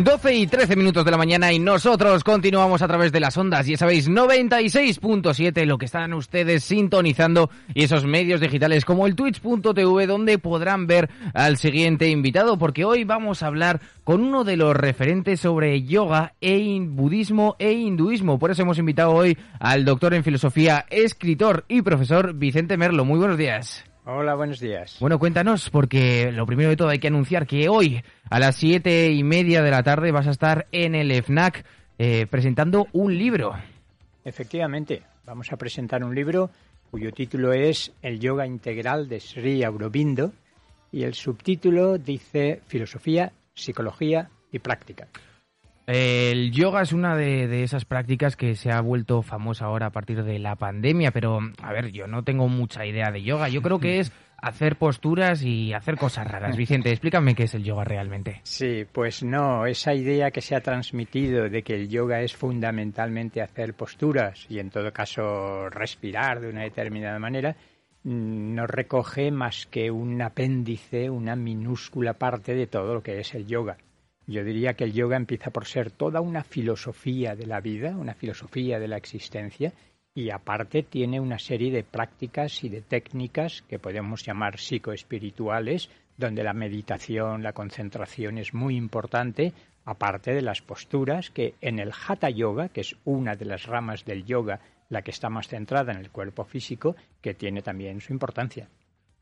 Doce y 13 minutos de la mañana y nosotros continuamos a través de las ondas, ya sabéis, 96.7, lo que están ustedes sintonizando y esos medios digitales como el twitch.tv donde podrán ver al siguiente invitado porque hoy vamos a hablar con uno de los referentes sobre yoga e budismo e hinduismo. Por eso hemos invitado hoy al doctor en filosofía, escritor y profesor Vicente Merlo. Muy buenos días. Hola, buenos días. Bueno, cuéntanos, porque lo primero de todo hay que anunciar que hoy a las siete y media de la tarde vas a estar en el FNAC eh, presentando un libro. Efectivamente, vamos a presentar un libro cuyo título es El yoga integral de Sri Aurobindo y el subtítulo dice Filosofía, Psicología y Práctica. El yoga es una de, de, esas prácticas que se ha vuelto famosa ahora a partir de la pandemia, pero a ver, yo no tengo mucha idea de yoga. Yo creo que es hacer posturas y hacer cosas raras. Vicente, explícame qué es el yoga realmente. Sí, pues no, esa idea que se ha transmitido de que el yoga es fundamentalmente hacer posturas y en todo caso respirar de una determinada manera, no recoge más que un apéndice, una minúscula parte de todo lo que es el yoga. Yo diría que el yoga empieza por ser toda una filosofía de la vida, una filosofía de la existencia, y aparte tiene una serie de prácticas y de técnicas que podemos llamar psicoespirituales, donde la meditación, la concentración es muy importante, aparte de las posturas que en el Hatha Yoga, que es una de las ramas del yoga, la que está más centrada en el cuerpo físico, que tiene también su importancia.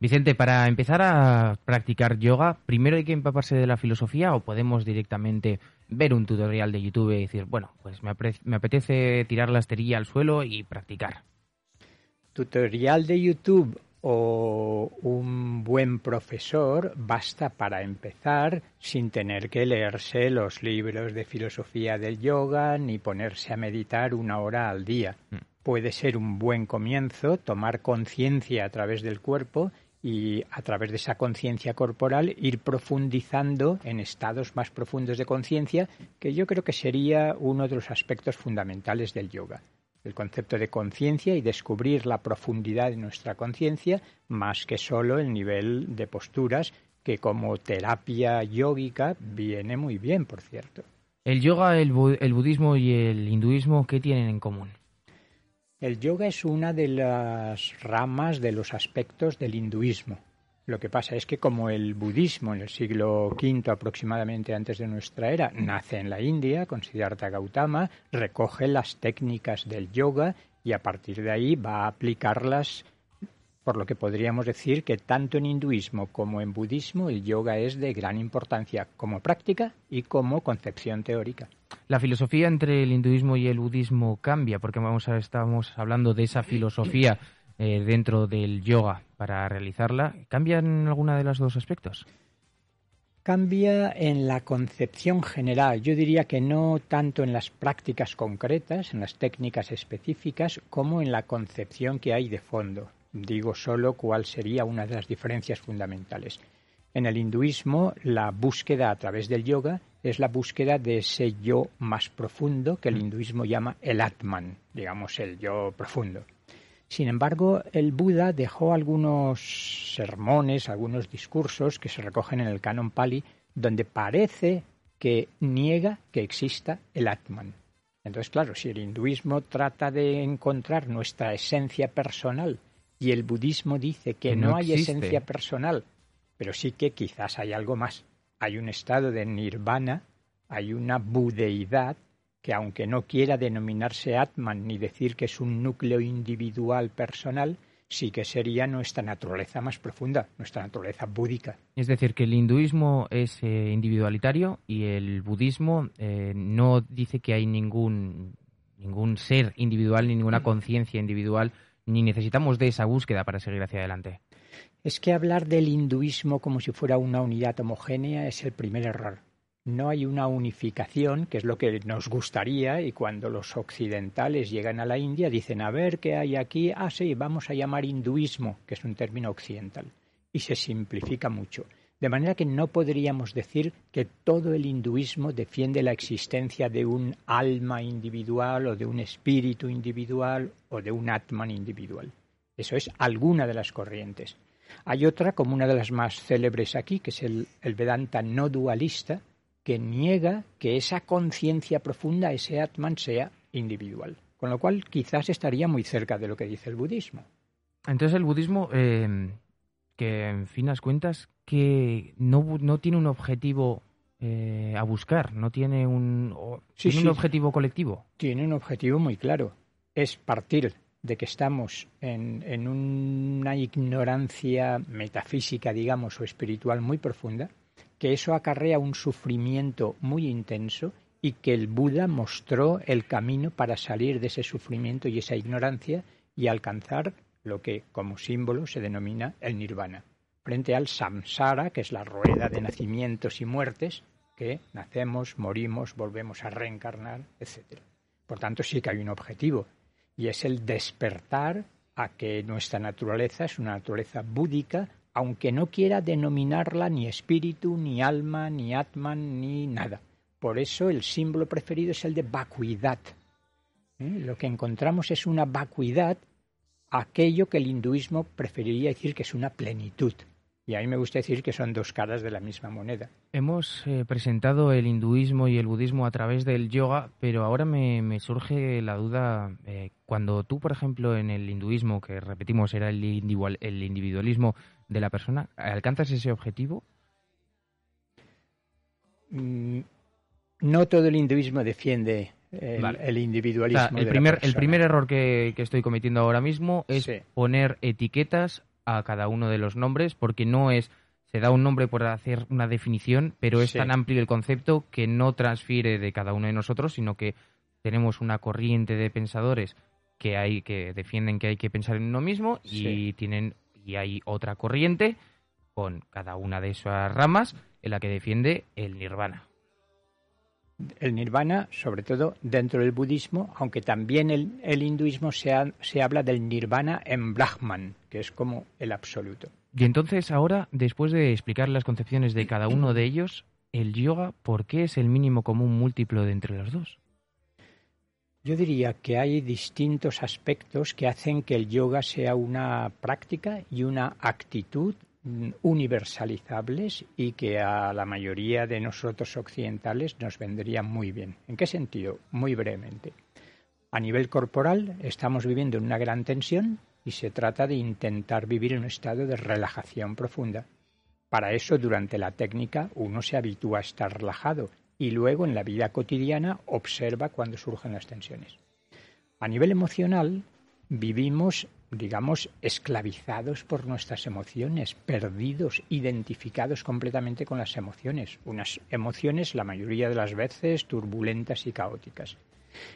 Vicente, para empezar a practicar yoga, ¿primero hay que empaparse de la filosofía o podemos directamente ver un tutorial de YouTube y decir, bueno, pues me, me apetece tirar la esterilla al suelo y practicar? Tutorial de YouTube o un buen profesor basta para empezar sin tener que leerse los libros de filosofía del yoga ni ponerse a meditar una hora al día. Mm. Puede ser un buen comienzo tomar conciencia a través del cuerpo y a través de esa conciencia corporal ir profundizando en estados más profundos de conciencia, que yo creo que sería uno de los aspectos fundamentales del yoga. El concepto de conciencia y descubrir la profundidad de nuestra conciencia, más que solo el nivel de posturas, que como terapia yógica viene muy bien, por cierto. ¿El yoga, el, el budismo y el hinduismo qué tienen en común? El yoga es una de las ramas de los aspectos del hinduismo. Lo que pasa es que como el budismo en el siglo V aproximadamente antes de nuestra era nace en la India con Siddhartha Gautama, recoge las técnicas del yoga y a partir de ahí va a aplicarlas por lo que podríamos decir que tanto en hinduismo como en budismo el yoga es de gran importancia como práctica y como concepción teórica. La filosofía entre el hinduismo y el budismo cambia, porque vamos a, estamos hablando de esa filosofía eh, dentro del yoga para realizarla. ¿Cambia en alguna de los dos aspectos? Cambia en la concepción general. Yo diría que no tanto en las prácticas concretas, en las técnicas específicas, como en la concepción que hay de fondo. Digo solo cuál sería una de las diferencias fundamentales. En el hinduismo, la búsqueda a través del yoga es la búsqueda de ese yo más profundo que el hinduismo llama el Atman, digamos el yo profundo. Sin embargo, el Buda dejó algunos sermones, algunos discursos que se recogen en el canon Pali, donde parece que niega que exista el Atman. Entonces, claro, si el hinduismo trata de encontrar nuestra esencia personal y el budismo dice que, que no, no, hay esencia personal, pero sí que quizás hay algo más. Hay un estado de nirvana, hay una budeidad que aunque no quiera denominarse Atman ni decir que es un núcleo individual personal, sí que sería nuestra naturaleza más profunda, nuestra naturaleza búdica. Es decir, que el hinduismo es eh, individualitario y el budismo eh, no dice que hay ningún, ningún ser individual ni ninguna conciencia individual, ni necesitamos de esa búsqueda para seguir hacia adelante. Es que hablar del hinduismo como si fuera una unidad homogénea es el primer error. No hay una unificación, que es lo que nos gustaría, y cuando los occidentales llegan a la India dicen, a ver qué hay aquí, ah, sí, vamos a llamar hinduismo, que es un término occidental, y se simplifica mucho. De manera que no podríamos decir que todo el hinduismo defiende la existencia de un alma individual o de un espíritu individual o de un atman individual. Eso es alguna de las corrientes. Hay otra, como una de las más célebres aquí, que es el, Vedanta no dualista, que niega que esa conciencia profunda, ese Atman, sea individual. Con lo cual, quizás estaría muy cerca de lo que dice el budismo. Entonces, el budismo, eh, que en finas cuentas, que no, no tiene un objetivo eh, a buscar, no tiene un, ¿tiene un objetivo colectivo. Tiene un objetivo muy claro. Es partir de que estamos en, en, una ignorancia metafísica, digamos, o espiritual muy profunda, que eso acarrea un sufrimiento muy intenso y que el Buda mostró el camino para salir de ese sufrimiento y esa ignorancia y alcanzar lo que como símbolo se denomina el nirvana, frente al samsara, que es la rueda de nacimientos y muertes, que nacemos, morimos, volvemos a reencarnar, etc. Por tanto, sí que hay un objetivo, y es el despertar a que nuestra naturaleza es una naturaleza búdica, aunque no quiera denominarla ni espíritu, ni alma, ni atman, ni nada. Por eso el símbolo preferido es el de vacuidad. ¿Eh? Lo que encontramos es una vacuidad, aquello que el hinduismo preferiría decir que es una plenitud. Y a mí me gusta decir que son dos caras de la misma moneda. Hemos eh, presentado el hinduismo y el budismo a través del yoga, pero ahora me, surge la duda, eh, cuando tú, por ejemplo, en el hinduismo, que repetimos era el, el individualismo de la persona, ¿alcanzas ese objetivo? Mm, no todo el hinduismo defiende el, individualismo. el, primer, el primer error que, estoy cometiendo ahora mismo es poner etiquetas a cada uno de los nombres porque no es se da un nombre por hacer una definición, pero es tan amplio el concepto que no transfiere de cada uno de nosotros, sino que tenemos una corriente de pensadores que hay que defienden que hay que pensar en uno mismo y tienen y hay otra corriente con cada una de esas ramas en la que defiende el nirvana el nirvana, sobre todo dentro del budismo, aunque también el, el hinduismo se, se, habla del nirvana en Brahman, que es como el absoluto. Y entonces ahora, después de explicar las concepciones de cada uno de ellos, el yoga, ¿por qué es el mínimo común múltiplo de entre los dos? Yo diría que hay distintos aspectos que hacen que el yoga sea una práctica y una actitud universalizables y que a la mayoría de nosotros occidentales nos vendrían muy bien. ¿En qué sentido? Muy brevemente. A nivel corporal estamos viviendo en una gran tensión y se trata de intentar vivir en un estado de relajación profunda. Para eso, durante la técnica, uno se habitúa a estar relajado y luego en la vida cotidiana observa cuando surgen las tensiones. A nivel emocional, vivimos digamos, esclavizados por nuestras emociones, perdidos, identificados completamente con las emociones. Unas emociones, la mayoría de las veces, turbulentas y caóticas.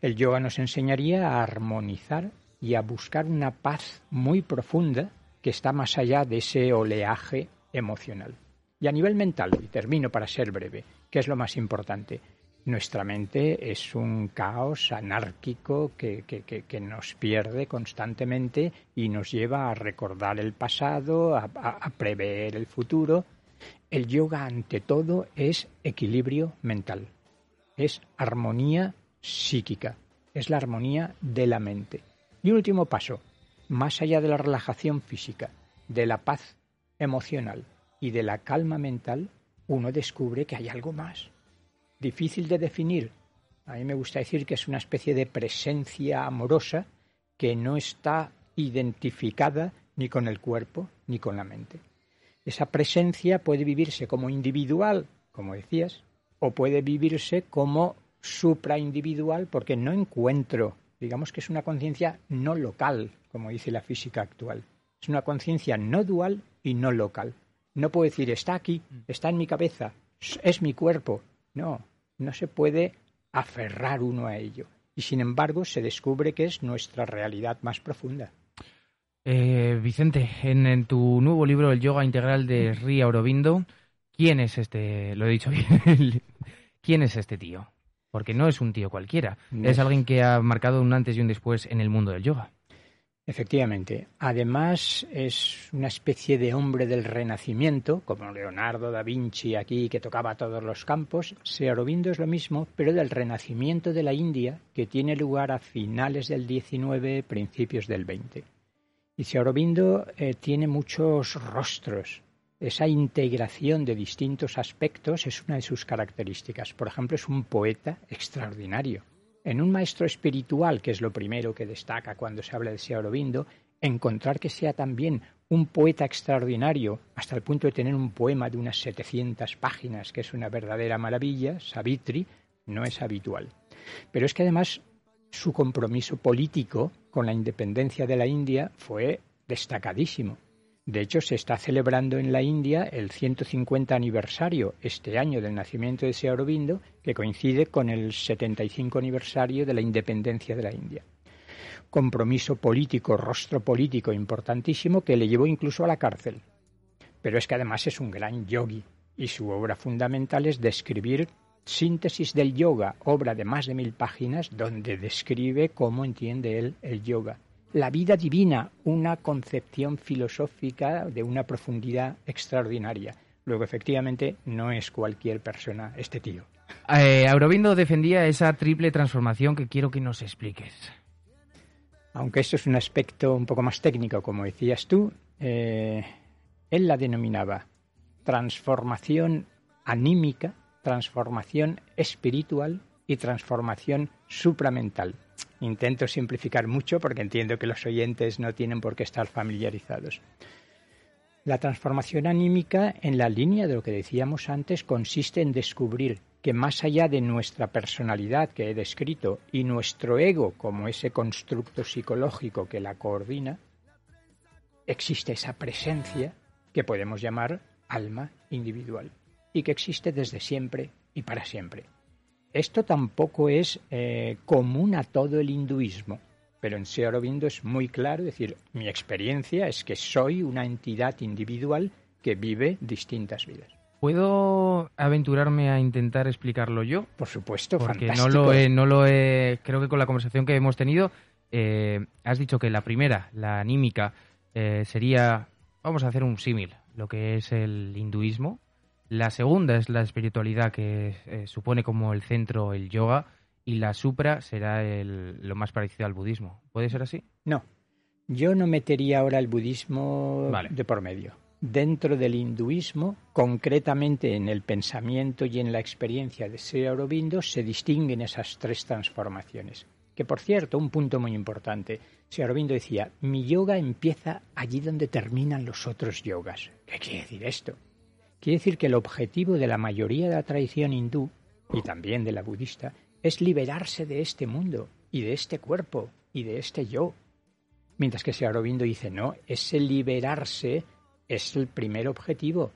El yoga nos enseñaría a armonizar y a buscar una paz muy profunda que está más allá de ese oleaje emocional. Y a nivel mental, y termino para ser breve, ¿qué es lo más importante? Nuestra mente es un caos anárquico que, nos pierde constantemente y nos lleva a recordar el pasado, a, prever el futuro. El yoga, ante todo, es equilibrio mental, es armonía psíquica, es la armonía de la mente. Y último paso, más allá de la relajación física, de la paz emocional y de la calma mental, uno descubre que hay algo más difícil de definir. A mí me gusta decir que es una especie de presencia amorosa que no está identificada ni con el cuerpo ni con la mente. Esa presencia puede vivirse como individual, como decías, o puede vivirse como supraindividual porque no encuentro, digamos que es una conciencia no local, como dice la física actual. Es una conciencia no dual y no local. No puedo decir está aquí, está en mi cabeza, es mi cuerpo, no, no se puede aferrar uno a ello. Y sin embargo se descubre que es nuestra realidad más profunda. Eh, Vicente, en, en tu nuevo libro, El Yoga Integral de Sri Aurobindo, ¿quién es este? Lo he dicho bien. ¿Quién es este tío? Porque no es un tío cualquiera. No Es es. alguien que ha marcado un antes y un después en el mundo del yoga. Efectivamente. Además, es una especie de hombre del Renacimiento, como Leonardo da Vinci aquí, que tocaba todos los campos. Sri Aurobindo es lo mismo, pero del Renacimiento de la India, que tiene lugar a finales del 19, principios del 20. Y Sri Aurobindo eh, tiene muchos rostros. Esa integración de distintos aspectos es una de sus características. Por ejemplo, es un poeta extraordinario. En un maestro espiritual, que es lo primero que destaca cuando se habla de Sri encontrar que sea también un poeta extraordinario, hasta el punto de tener un poema de unas 700 páginas, que es una verdadera maravilla, Savitri, no es habitual. Pero es que además su compromiso político con la independencia de la India fue destacadísimo. De hecho, se está celebrando en la India el 150 aniversario este año del nacimiento de Sri Aurobindo, que coincide con el 75 aniversario de la independencia de la India. Compromiso político, rostro político importantísimo que le llevó incluso a la cárcel. Pero es que además es un gran yogi y su obra fundamental es describir Síntesis del Yoga, obra de más de mil páginas donde describe cómo entiende él el yoga la vida divina, una concepción filosófica de una profundidad extraordinaria. Luego, efectivamente, no es cualquier persona este tío. Eh, Aurobindo defendía esa triple transformación que quiero que nos expliques. Aunque esto es un aspecto un poco más técnico, como decías tú, eh, él la denominaba transformación anímica, transformación espiritual y transformación supramental. Intento simplificar mucho porque entiendo que los oyentes no tienen por qué estar familiarizados. La transformación anímica, en la línea de lo que decíamos antes, consiste en descubrir que más allá de nuestra personalidad que he descrito y nuestro ego como ese constructo psicológico que la coordina, existe esa presencia que podemos llamar alma individual y que existe desde siempre y para siempre. Esto tampoco es eh, común a todo el hinduismo, pero en Sri Aurobindo es muy claro, es decir, mi experiencia es que soy una entidad individual que vive distintas vidas. ¿Puedo aventurarme a intentar explicarlo yo? Por supuesto, Porque no fantástico. lo, he, no lo he. Creo que con la conversación que hemos tenido, eh, has dicho que la primera, la anímica, eh, sería. Vamos a hacer un símil, lo que es el hinduismo. La segunda es la espiritualidad, que eh, supone como el centro el yoga. Y la supra será el- lo más parecido al budismo. ¿Puede ser así? No, yo no metería ahora el budismo Vale. de por medio. Dentro del hinduismo, concretamente en el pensamiento y en la experiencia de Sri Aurobindo, se distinguen esas tres transformaciones. Que por cierto, un punto muy importante, Sri Aurobindo decía, mi yoga empieza allí donde terminan los otros yogas. ¿Qué quiere decir esto? Quiere decir que el objetivo de la mayoría de la tradición hindú, y también de la budista, es liberarse de este mundo y de este cuerpo y de este yo. Mientras que Sri Aurobindo dice, no, ese liberarse es el primer objetivo,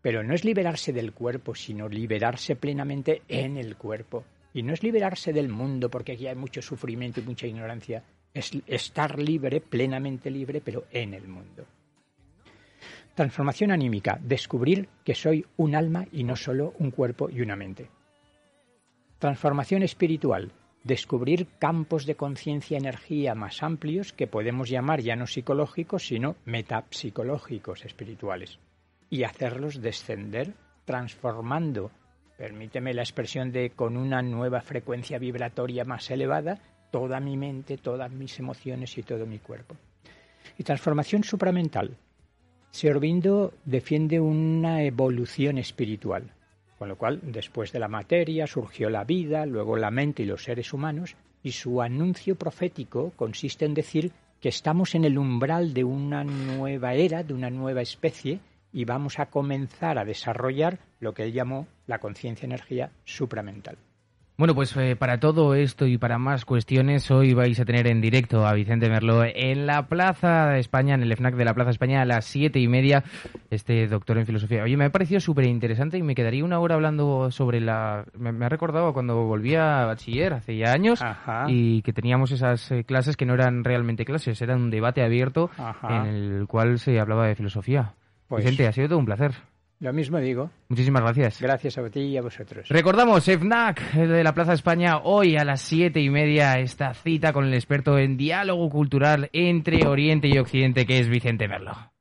pero no es liberarse del cuerpo, sino liberarse plenamente en el cuerpo. Y no es liberarse del mundo, porque aquí hay mucho sufrimiento y mucha ignorancia, es estar libre, plenamente libre, pero en el mundo. Transformación anímica, descubrir que soy un alma y no solo un cuerpo y una mente. Transformación espiritual, descubrir campos de conciencia energía más amplios que podemos llamar ya no psicológicos, sino metapsicológicos espirituales, y hacerlos descender transformando, permíteme la expresión de con una nueva frecuencia vibratoria más elevada, toda mi mente, todas mis emociones y todo mi cuerpo. Y transformación supramental, Aurobindo defiende una evolución espiritual, con lo cual después de la materia surgió la vida, luego la mente y los seres humanos, y su anuncio profético consiste en decir que estamos en el umbral de una nueva era, de una nueva especie, y vamos a comenzar a desarrollar lo que él llamó la conciencia-energía supramental. Bueno, pues eh, para todo esto y para más cuestiones, hoy vais a tener en directo a Vicente Merlo en la Plaza de España, en el FNAC de la Plaza España a las siete y media. este doctor en filosofía. Oye, me ha parecido súper interesante y me quedaría una hora hablando sobre la... Me, me ha recordado cuando volví a bachiller hace ya años Ajá. y que teníamos esas eh, clases que no eran realmente clases, era un debate abierto Ajá. en el cual se hablaba de filosofía. Pues- Vicente, ha sido todo un placer. Lo mismo digo. Muchísimas gracias. Gracias a ti y a vosotros. Recordamos, FNAC de la Plaza España, hoy a las siete y media, esta cita con el experto en diálogo cultural entre Oriente y Occidente, que es Vicente Merlo.